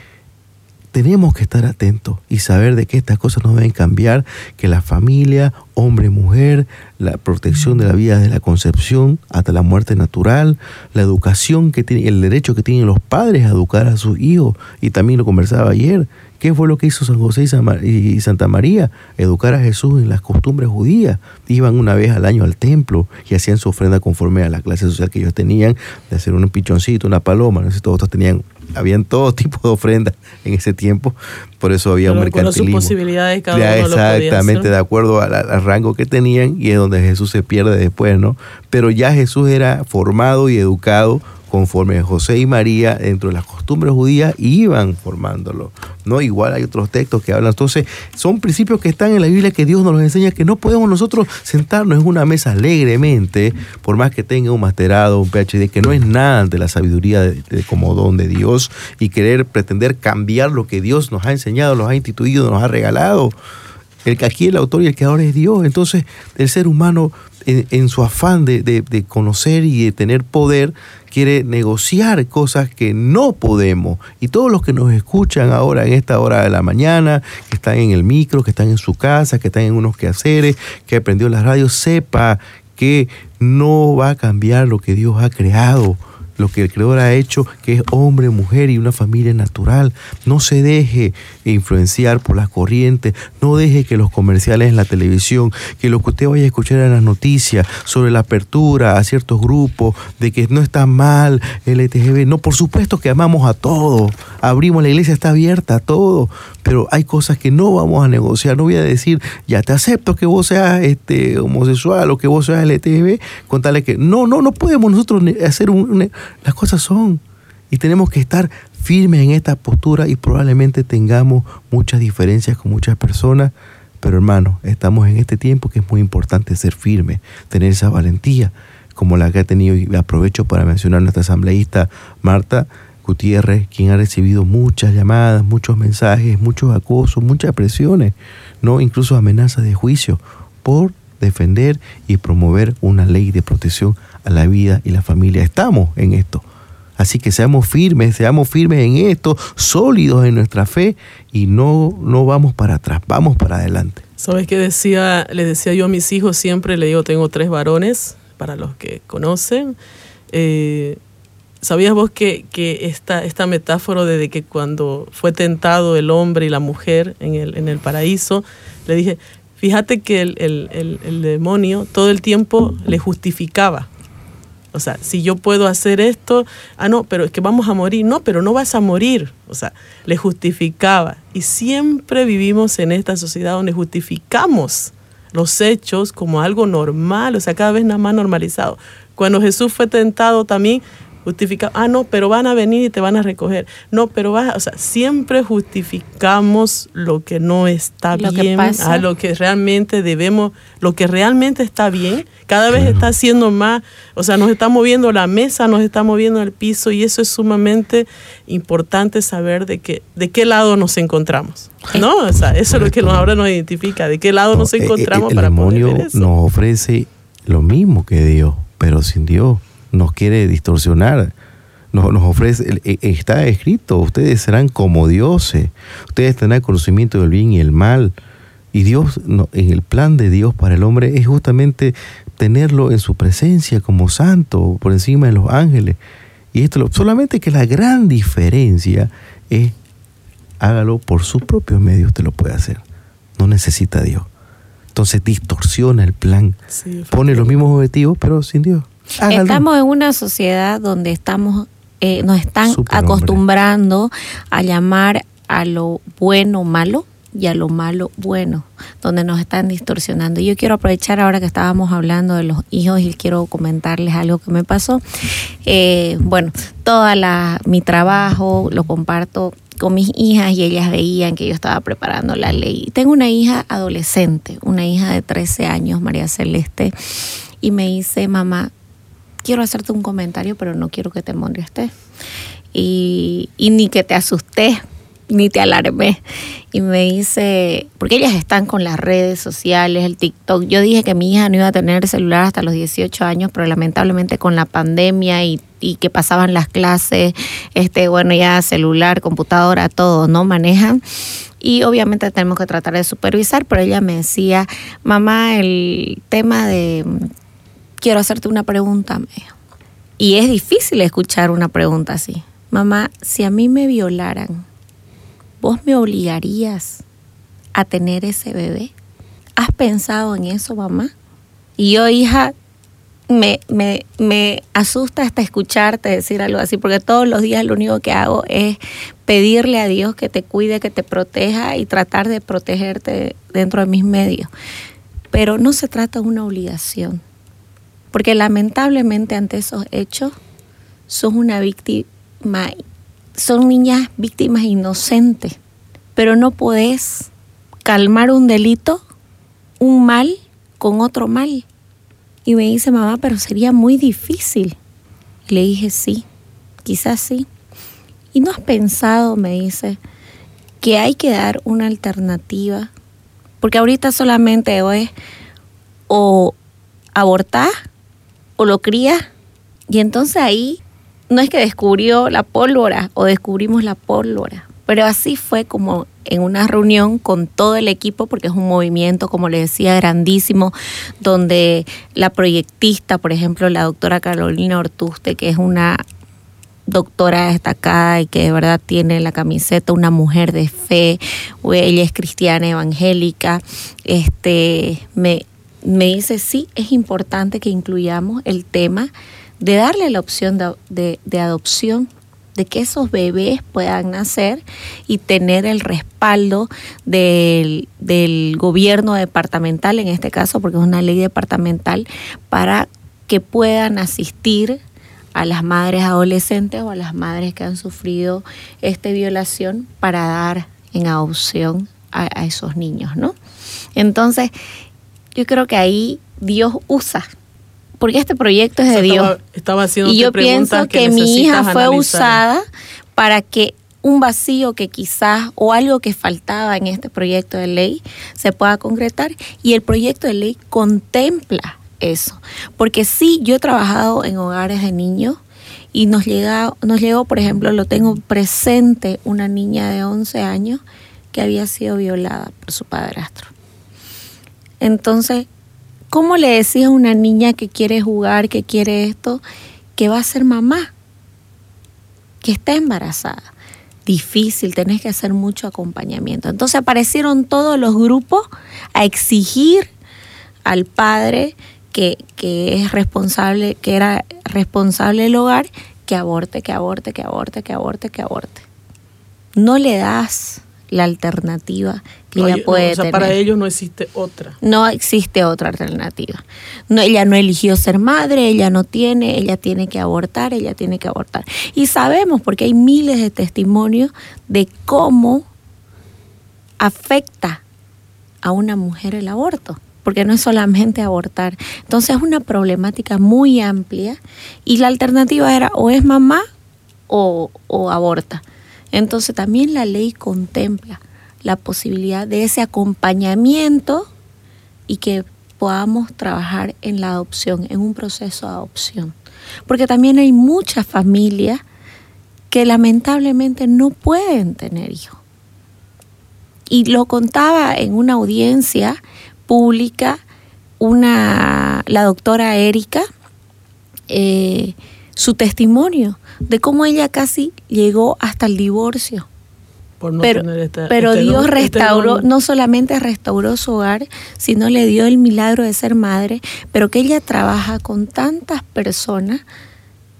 [SPEAKER 4] tenemos que estar atentos y saber de que estas cosas no deben cambiar, que la familia, hombre, mujer, la protección de la vida de la concepción hasta la muerte natural, la educación que tiene, el derecho que tienen los padres a educar a sus hijos, y también lo conversaba ayer, ¿qué fue lo que hizo San José y, Santa María? Educar a Jesús en las costumbres judías. Iban una vez al año al templo y hacían su ofrenda conforme a la clase social que ellos tenían, de hacer un pichoncito, una paloma, no sé, todos tenían habían todo tipo de ofrendas en ese tiempo, por eso había un
[SPEAKER 2] Pero con sus
[SPEAKER 4] mercantilismo.
[SPEAKER 2] posibilidades cada
[SPEAKER 4] Ya,
[SPEAKER 2] uno lo podía
[SPEAKER 4] exactamente,
[SPEAKER 2] hacer.
[SPEAKER 4] de acuerdo al, al rango que tenían y es donde Jesús se pierde después, ¿no? Pero ya Jesús era formado y educado conforme José y María dentro de las costumbres judías iban formándolo, ¿no? Igual hay otros textos que hablan, entonces son principios que están en la Biblia que Dios nos enseña que no podemos nosotros sentarnos en una mesa alegremente, por más que tenga un masterado, un PhD, que no es nada de la sabiduría de- como don de Dios y querer pretender cambiar lo que Dios nos ha enseñado, nos ha instituido, nos ha regalado. El que aquí el autor y el creador es Dios. Entonces, el ser humano, en, su afán de conocer y de tener poder, quiere negociar cosas que no podemos. Y todos los que nos escuchan ahora en esta hora de la mañana, que están en el micro, que están en su casa, que están en unos quehaceres, que aprendió la radio, sepa que no va a cambiar lo que Dios ha creado lo que el Creador ha hecho, que es hombre, mujer y una familia natural. No se deje influenciar por las corrientes, no deje que los comerciales en la televisión, que lo que usted vaya a escuchar en las noticias sobre la apertura a ciertos grupos, de que no está mal el LTGB. No, por supuesto que amamos a todos, abrimos, la iglesia está abierta a todo, pero hay cosas que no vamos a negociar. No voy a decir, ya te acepto que vos seas este, homosexual o que vos seas LTGB, contarle que no, no, no podemos nosotros hacer un- las cosas son. Y tenemos que estar firmes en esta postura y probablemente tengamos muchas diferencias con muchas personas, pero hermano, estamos en este tiempo que es muy importante ser firme, tener esa valentía como la que ha tenido. Y aprovecho para mencionar nuestra asambleísta Marta Gutiérrez, quien ha recibido muchas llamadas, muchos mensajes, muchos acosos, muchas presiones, no incluso amenazas de juicio por defender y promover una ley de protección a la vida y la familia. Estamos en esto. Así que seamos firmes, seamos firmes en esto, sólidos en nuestra fe y no, no vamos para atrás, vamos para adelante.
[SPEAKER 2] ¿Sabes qué decía? Le decía yo a mis hijos siempre, le digo, tengo tres varones, para los que conocen. Eh, ¿Sabías vos que, que esta, esta metáfora de, que cuando fue tentado el hombre y la mujer en el, en el paraíso, le dije, fíjate que el- el- el demonio todo el tiempo le justificaba. O sea, si yo puedo hacer esto, ah, no, pero es que vamos a morir. No, pero no vas a morir. O sea, le justificaba. Y siempre vivimos en esta sociedad donde justificamos los hechos como algo normal, o sea, cada vez nada más normalizado. Cuando Jesús fue tentado también, justifica, ah, no, pero van a venir y te van a recoger. No, pero vas, o sea, siempre justificamos lo que no está
[SPEAKER 3] Lo
[SPEAKER 2] bien, a lo que realmente debemos, lo que realmente está bien, cada vez está haciendo más, o sea, nos está moviendo la mesa, nos está moviendo el piso y eso es sumamente importante saber de qué, de qué lado nos encontramos. ¿No? O sea, eso es lo que ahora nos identifica, de qué lado nos
[SPEAKER 4] No, eh, eh,
[SPEAKER 2] encontramos
[SPEAKER 4] el
[SPEAKER 2] para poder
[SPEAKER 4] demonio
[SPEAKER 2] ver eso.
[SPEAKER 4] nos ofrece lo mismo que Dios, pero sin Dios. Nos quiere distorsionar. Nos, nos ofrece, eh, está escrito, ustedes serán como dioses, ustedes tendrán conocimiento del bien y el mal. Y Dios, no, en el plan de Dios para el hombre es justamente tenerlo en su presencia como santo, por encima de los ángeles. Y esto lo- solamente que la gran diferencia es hágalo por sus propios medios, usted lo puede hacer. No necesita a Dios. Entonces distorsiona el plan.
[SPEAKER 2] Sí,
[SPEAKER 4] Pone los mismos objetivos, pero sin Dios. Hágalo.
[SPEAKER 3] Estamos en una sociedad donde estamos, eh, nos están acostumbrando a llamar a lo bueno malo y a lo malo bueno, donde nos están distorsionando. Y yo quiero aprovechar ahora que estábamos hablando de los hijos y quiero comentarles algo que me pasó. Eh, bueno, toda la, mi trabajo lo comparto con mis hijas y ellas veían que yo estaba preparando la ley. Tengo una hija adolescente, una hija de 13 años, María Celeste, y me dice, mamá, quiero hacerte un comentario, pero no quiero que te molestes. Y, y ni que te asustes, ni te alarmé. Y me dice, porque ellas están con las redes sociales, el TikTok. Yo dije que mi hija no iba a tener celular hasta los 18 años, pero lamentablemente con la pandemia y, que pasaban las clases, este, bueno, ya celular, computadora, todo, ¿no? Manejan. Y obviamente tenemos que tratar de supervisar, pero ella me decía, mamá, el tema de quiero hacerte una pregunta. me. Y es difícil escuchar una pregunta así. Mamá, si a mí me violaran, ¿vos me obligarías a tener ese bebé? ¿Has pensado en eso, mamá? Y yo, hija, me, me, me asusta hasta escucharte decir algo así, porque todos los días lo único que hago es pedirle a Dios que te cuide, que te proteja y tratar de protegerte dentro de mis medios. Pero no se trata de una obligación, porque lamentablemente ante esos hechos sos una víctima, son niñas víctimas inocentes, pero no podés calmar un delito, un mal, con otro mal. Y me dice, mamá, pero sería muy difícil. Le dije, sí, quizás sí. ¿Y no has pensado, me dice, que hay que dar una alternativa Porque ahorita solamente es o abortar o lo cría. Y entonces ahí no es que descubrió la pólvora o descubrimos la pólvora, pero así fue como en una reunión con todo el equipo, porque es un movimiento, como le decía, grandísimo, donde la proyectista, por ejemplo, la doctora Carolina Ortuste, que es una doctora destacada y que de verdad tiene la camiseta, una mujer de fe, ella es cristiana evangélica, este, me, me dice, sí, es importante que incluyamos el tema de darle la opción de, de, adopción de que esos bebés puedan nacer y tener el respaldo del, del, gobierno departamental, en este caso, porque es una ley departamental, para que puedan asistir a las madres adolescentes o a las madres que han sufrido esta violación para dar en adopción a, esos niños, ¿no? Entonces, yo creo que ahí Dios usa porque este proyecto es de Dios.
[SPEAKER 2] Estaba haciendo
[SPEAKER 3] y yo pienso que, mi hija fue usada para que un vacío que quizás o algo que faltaba en este proyecto de ley se pueda concretar y el proyecto de ley contempla eso. Porque sí, yo he trabajado en hogares de niños y nos, llega, nos llegó, por ejemplo, lo tengo presente, una niña de 11 años que había sido violada por su padrastro. Entonces, ¿cómo le decís a una niña que quiere jugar, que quiere esto, que va a ser mamá, que está embarazada? Difícil, tenés que hacer mucho acompañamiento. Entonces aparecieron todos los grupos a exigir al padre que, es responsable, que era responsable del hogar, que aborte, que aborte, que aborte, que aborte, que aborte. No le das la alternativa que ella puede tener.
[SPEAKER 2] Para ellos no existe otra.
[SPEAKER 3] No existe otra alternativa. No, ella no eligió ser madre, ella no tiene, ella tiene que abortar, ella tiene que abortar. Y sabemos, porque hay miles de testimonios de cómo afecta a una mujer el aborto porque no es solamente abortar. Entonces es una problemática muy amplia y la alternativa era o es mamá o, aborta. Entonces también la ley contempla la posibilidad de ese acompañamiento y que podamos trabajar en la adopción, en un proceso de adopción. Porque también hay muchas familias que lamentablemente no pueden tener hijos. Y lo contaba en una audiencia pública una, la doctora Erika eh, su testimonio de cómo ella casi llegó hasta el divorcio. pero, pero Dios restauró, no solamente restauró su hogar, sino le dio el milagro de ser madre, pero que ella trabaja con tantas personas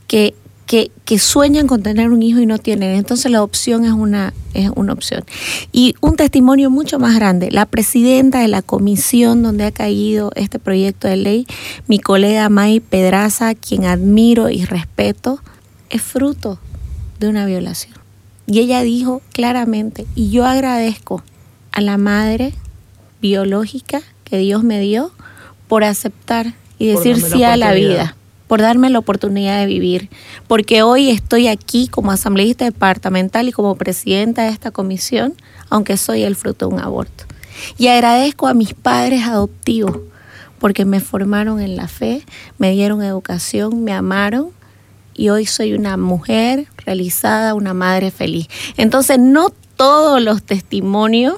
[SPEAKER 3] que que, sueñan con tener un hijo y no tienen. Entonces la opción es una, es una opción. Y un testimonio mucho más grande, la presidenta de la comisión donde ha caído este proyecto de ley, mi colega May Pedraza, quien admiro y respeto, es fruto de una violación. Y ella dijo claramente, y yo agradezco a la madre biológica que Dios me dio por aceptar y decir sí a la vida por darme la oportunidad de vivir, porque hoy estoy aquí como asambleísta departamental y como presidenta de esta comisión, aunque soy el fruto de un aborto. Y agradezco a mis padres adoptivos, porque me formaron en la fe, me dieron educación, me amaron y hoy soy una mujer realizada, una madre feliz. Entonces, no todos los testimonios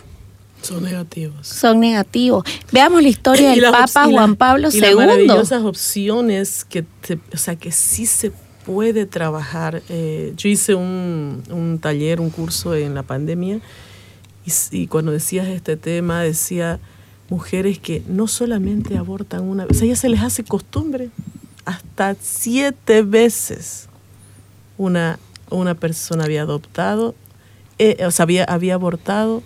[SPEAKER 2] son negativos.
[SPEAKER 3] Son negativos. Veamos la historia del Papa Juan Pablo II. Las
[SPEAKER 2] maravillosas opciones que, o sea, que sí se puede trabajar. Eh, yo hice un, taller, un curso en la pandemia y, cuando decías este tema decía mujeres que no solamente abortan una vez, o sea, ya se les hace costumbre hasta siete veces una, una persona había adoptado, eh, o sea, había, había abortado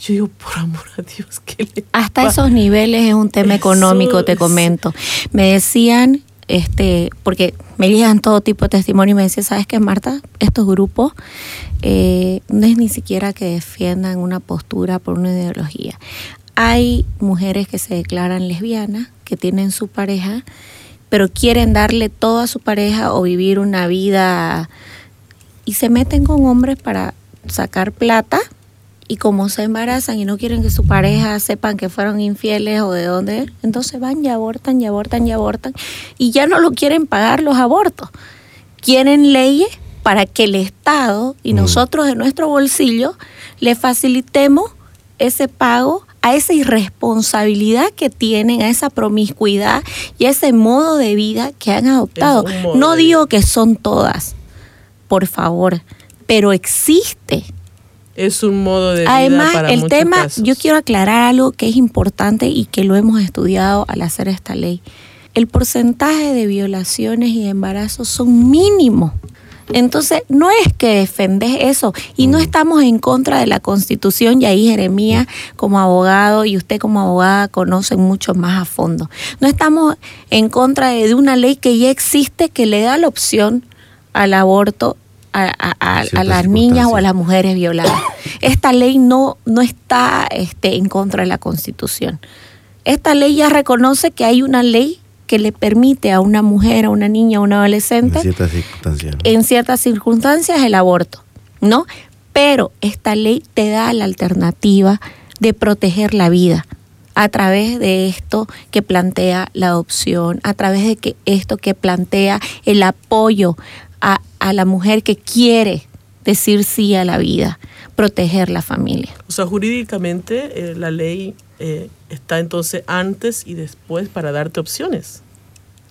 [SPEAKER 2] yo digo, por amor a Dios, ¿qué le
[SPEAKER 3] Hasta esos niveles es un tema económico, te comento. Me decían, este, porque me llegan todo tipo de testimonio y me decían, ¿sabes qué, Marta? Estos grupos eh, no es ni siquiera que defiendan una postura por una ideología. Hay mujeres que se declaran lesbianas, que tienen su pareja, pero quieren darle todo a su pareja o vivir una vida y se meten con hombres para sacar plata y como se embarazan y no quieren que su pareja sepan que fueron infieles o de dónde, entonces van y abortan y abortan y abortan y ya no lo quieren pagar los abortos. Quieren leyes para que el Estado y
[SPEAKER 4] Mm.
[SPEAKER 3] nosotros de nuestro bolsillo le facilitemos ese pago a esa irresponsabilidad que tienen, a esa promiscuidad y a ese modo de vida que han adoptado. No digo que son todas, por favor, pero existe.
[SPEAKER 2] Es un modo de vida
[SPEAKER 3] Además, el
[SPEAKER 2] muchos
[SPEAKER 3] tema,
[SPEAKER 2] casos.
[SPEAKER 3] yo quiero aclarar algo que es importante y que lo hemos estudiado al hacer esta ley. El porcentaje de violaciones y de embarazos son mínimos. Entonces, no es que defendes eso y no estamos en contra de la Constitución y ahí Jeremías como abogado y usted como abogada conocen mucho más a fondo. No estamos en contra de, una ley que ya existe que le da la opción al aborto a, a- a- a
[SPEAKER 4] Ciertas
[SPEAKER 3] las niñas o a las mujeres violadas. Esta ley no, no está este, en contra de la Constitución. Esta ley ya reconoce que hay una ley que le permite a una mujer, a una niña, a un
[SPEAKER 4] En
[SPEAKER 3] adolescente,
[SPEAKER 4] ciertas circunstancias. ¿no?
[SPEAKER 3] en ciertas circunstancias, el aborto, ¿no? Pero esta ley te da la alternativa de proteger la vida a través de esto que plantea la adopción, a través de que esto que plantea el apoyo a, a la mujer que quiere decir sí a la vida, proteger la familia.
[SPEAKER 2] O sea, jurídicamente eh, la ley eh, está entonces antes y después para darte opciones.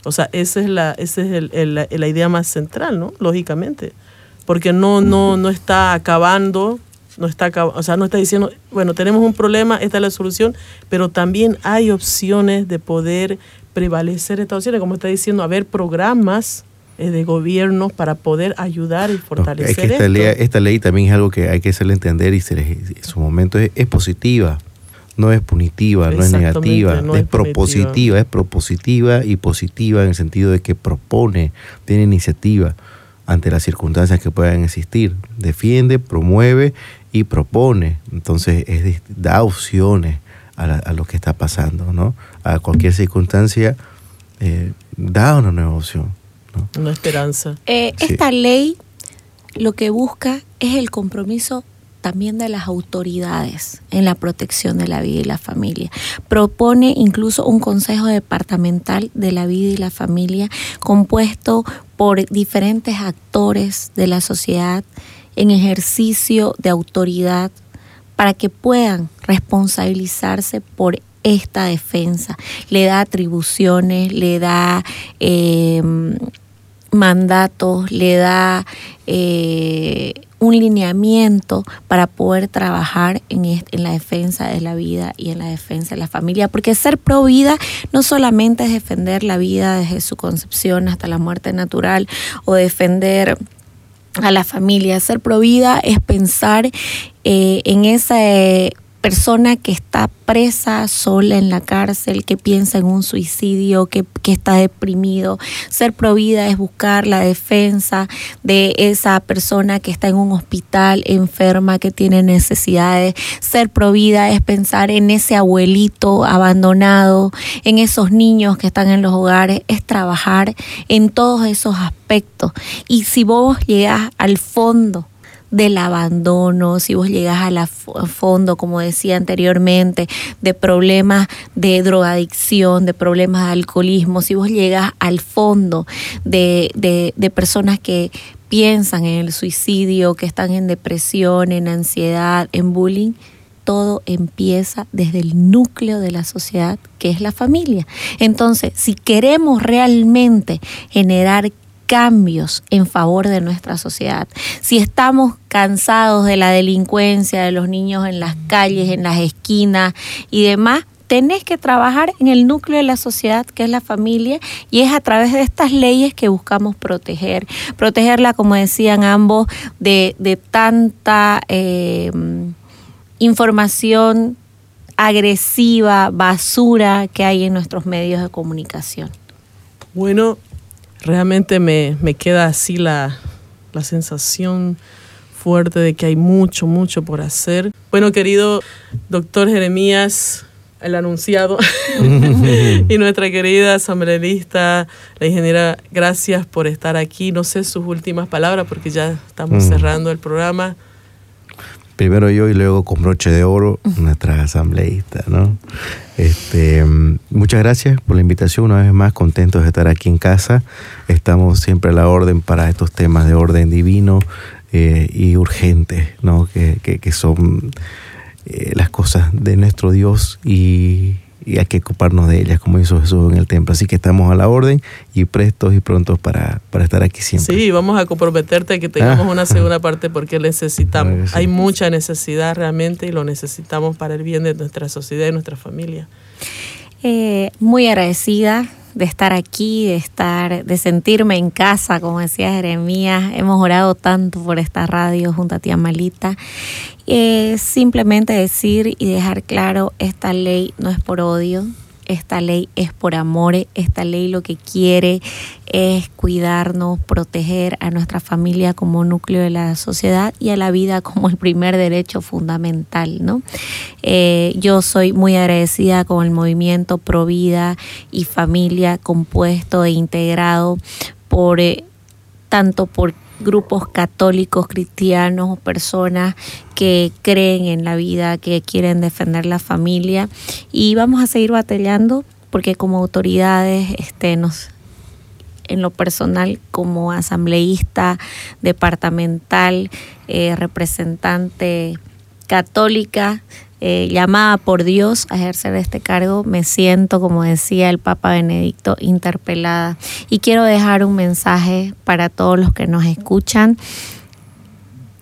[SPEAKER 2] O sea, esa es la, esa es el- el- la, la idea más central, ¿no? Lógicamente. Porque no, no, no está acabando, no está acab- o sea, no está diciendo, bueno, tenemos un problema, esta es la solución, pero también hay opciones de poder prevalecer estas opciones, como está diciendo, haber programas eh, de gobierno para poder ayudar y
[SPEAKER 4] No,
[SPEAKER 2] fortalecer
[SPEAKER 4] es que esta
[SPEAKER 2] esto.
[SPEAKER 4] ley, esta ley también es algo que hay que hacerle entender y se en su momento es, es positiva, no es punitiva, no es negativa,
[SPEAKER 2] no
[SPEAKER 4] es,
[SPEAKER 2] es punitiva.
[SPEAKER 4] propositiva, es propositiva y positiva en el sentido de que propone, tiene iniciativa ante las circunstancias que puedan existir, defiende, promueve y propone, entonces es da opciones a, la- a lo que está pasando, ¿no? A cualquier circunstancia eh, da una nueva opción, ¿no?
[SPEAKER 2] Una esperanza.
[SPEAKER 3] Eh,
[SPEAKER 4] Sí.
[SPEAKER 3] Esta ley lo que busca es el compromiso también de las autoridades en la protección de la vida y la familia. Propone incluso un consejo departamental de la vida y la familia compuesto por diferentes actores de la sociedad en ejercicio de autoridad para que puedan responsabilizarse por esta defensa. Le da atribuciones, le da eh, mandatos, le da eh, un lineamiento para poder trabajar en, en la defensa de la vida y en la defensa de la familia. Porque ser pro vida no solamente es defender la vida desde su concepción hasta la muerte natural o defender a la familia. Ser pro vida es pensar eh, en esa eh, persona que está presa sola en la cárcel, que piensa en un suicidio, que, que está deprimido. Ser pro vida es buscar la defensa de esa persona que está en un hospital enferma, que tiene necesidades. Ser pro vida es pensar en ese abuelito abandonado, en esos niños que están en los hogares, es trabajar en todos esos aspectos. Y si vos llegas al fondo, del abandono, si vos llegás a la fo- fondo, como decía anteriormente, de problemas de drogadicción, de problemas de alcoholismo, si vos llegás al fondo de, de, de personas que piensan en el suicidio, que están en depresión, en ansiedad, en bullying, todo empieza desde el núcleo de la sociedad, que es la familia. Entonces, si queremos realmente generar cambios en favor de nuestra sociedad. Si estamos cansados de la delincuencia, de los niños en las calles, en las esquinas y demás, tenés que trabajar en el núcleo de la sociedad, que es la familia, y es a través de estas leyes que buscamos proteger. Protegerla, como decían ambos, de, tanta eh, información agresiva, basura que hay en nuestros medios de comunicación.
[SPEAKER 2] Bueno, realmente me, me queda así la, la sensación fuerte de que hay mucho, mucho por hacer. Bueno, querido doctor Jeremías, el anunciado, y nuestra querida asambleísta, la ingeniera, gracias por estar aquí. No sé sus últimas palabras porque ya estamos
[SPEAKER 4] Mm.
[SPEAKER 2] cerrando el programa.
[SPEAKER 4] Primero yo y luego con broche de oro, nuestra asambleísta, ¿no? Este, mm, muchas gracias por la invitación, una vez más contentos de estar aquí en casa. Estamos siempre a la orden para estos temas de orden divino eh, y urgentes, ¿no? Que, que- que son eh, las cosas de nuestro Dios y, y hay que ocuparnos de ellas, como hizo Jesús en el templo. Así que estamos a la orden y prestos y prontos para, para estar aquí siempre.
[SPEAKER 2] Sí, vamos a comprometerte a que tengamos
[SPEAKER 4] Ah.
[SPEAKER 2] una segunda parte porque necesitamos.
[SPEAKER 4] Claro que sí.
[SPEAKER 2] Hay mucha necesidad realmente y lo necesitamos para el bien de nuestra sociedad y nuestra familia.
[SPEAKER 3] Eh, muy agradecida de estar aquí, de estar, de sentirme en casa, como decía Jeremías. Hemos orado tanto por esta radio junto a tía Malita. Eh, simplemente decir y dejar claro, esta ley no es por odio, esta ley es por amor, esta ley lo que quiere es cuidarnos, proteger a nuestra familia como núcleo de la sociedad y a la vida como el primer derecho fundamental, ¿no? Eh, yo soy muy agradecida con el movimiento Pro Vida y Familia compuesto e integrado por eh, tanto por grupos católicos, cristianos, personas que creen en la vida, que quieren defender la familia. Y vamos a seguir batallando porque como autoridades este, nos en lo personal como asambleísta departamental, eh, representante católica, eh, llamada por Dios a ejercer este cargo, me siento, como decía el Papa Benedicto, interpelada. Y quiero dejar un mensaje para todos los que nos escuchan.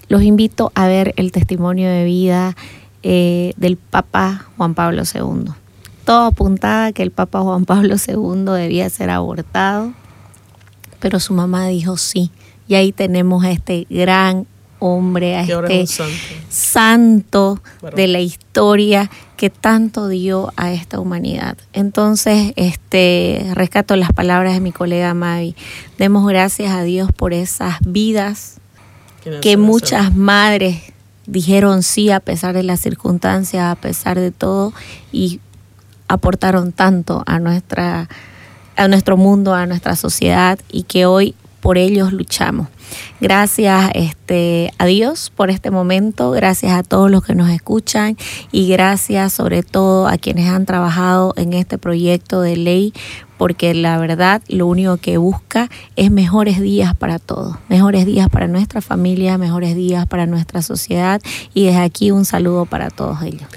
[SPEAKER 3] Los invito a ver el testimonio de vida eh, del Papa Juan Pablo II. Todo apuntaba que el Papa Juan Pablo II debía ser abortado, pero su mamá dijo sí. Y ahí tenemos este gran hombre, a este
[SPEAKER 2] santo.
[SPEAKER 3] de la historia que tanto dio a esta humanidad. Entonces, este rescato las palabras de mi colega Mavi. Demos gracias a Dios por esas vidas que muchas madres dijeron sí a pesar de las circunstancias, a pesar de todo y aportaron tanto a nuestra a nuestro mundo, a nuestra sociedad y que hoy por ellos luchamos. Gracias este, a Dios por este momento, gracias a todos los que nos escuchan y gracias sobre todo a quienes han trabajado en este proyecto de ley, porque la verdad lo único que busca es mejores días para todos, mejores días para nuestra familia, mejores días para nuestra sociedad y desde aquí un saludo para todos ellos.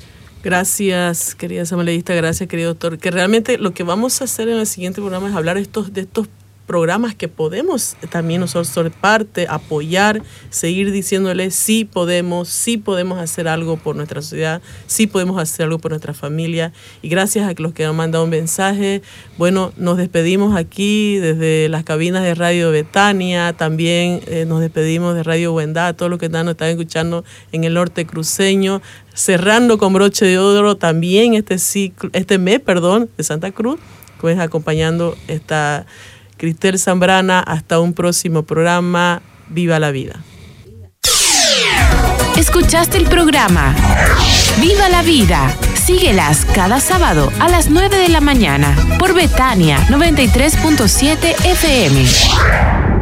[SPEAKER 2] Gracias, querida asambleísta, gracias, querido doctor. Que realmente lo que vamos a hacer en el siguiente programa es hablar estos, de estos programas que podemos también nosotros ser parte, apoyar, seguir diciéndole sí podemos, sí podemos hacer algo por nuestra sociedad, sí podemos hacer algo por nuestra familia. Y gracias a los que han mandado un mensaje. Bueno, nos despedimos aquí desde las cabinas de Radio Betania, también eh, nos despedimos de Radio Buendá, todos los que nos están escuchando en el norte cruceño, cerrando con broche de oro también este ciclo, este mes, perdón, de Santa Cruz, pues acompañando esta Cristel Zambrana hasta un próximo programa. Viva la vida.
[SPEAKER 1] Escuchaste el programa Viva la Vida. Síguelas cada sábado a las 9 de la mañana por Betania 93.7 FM.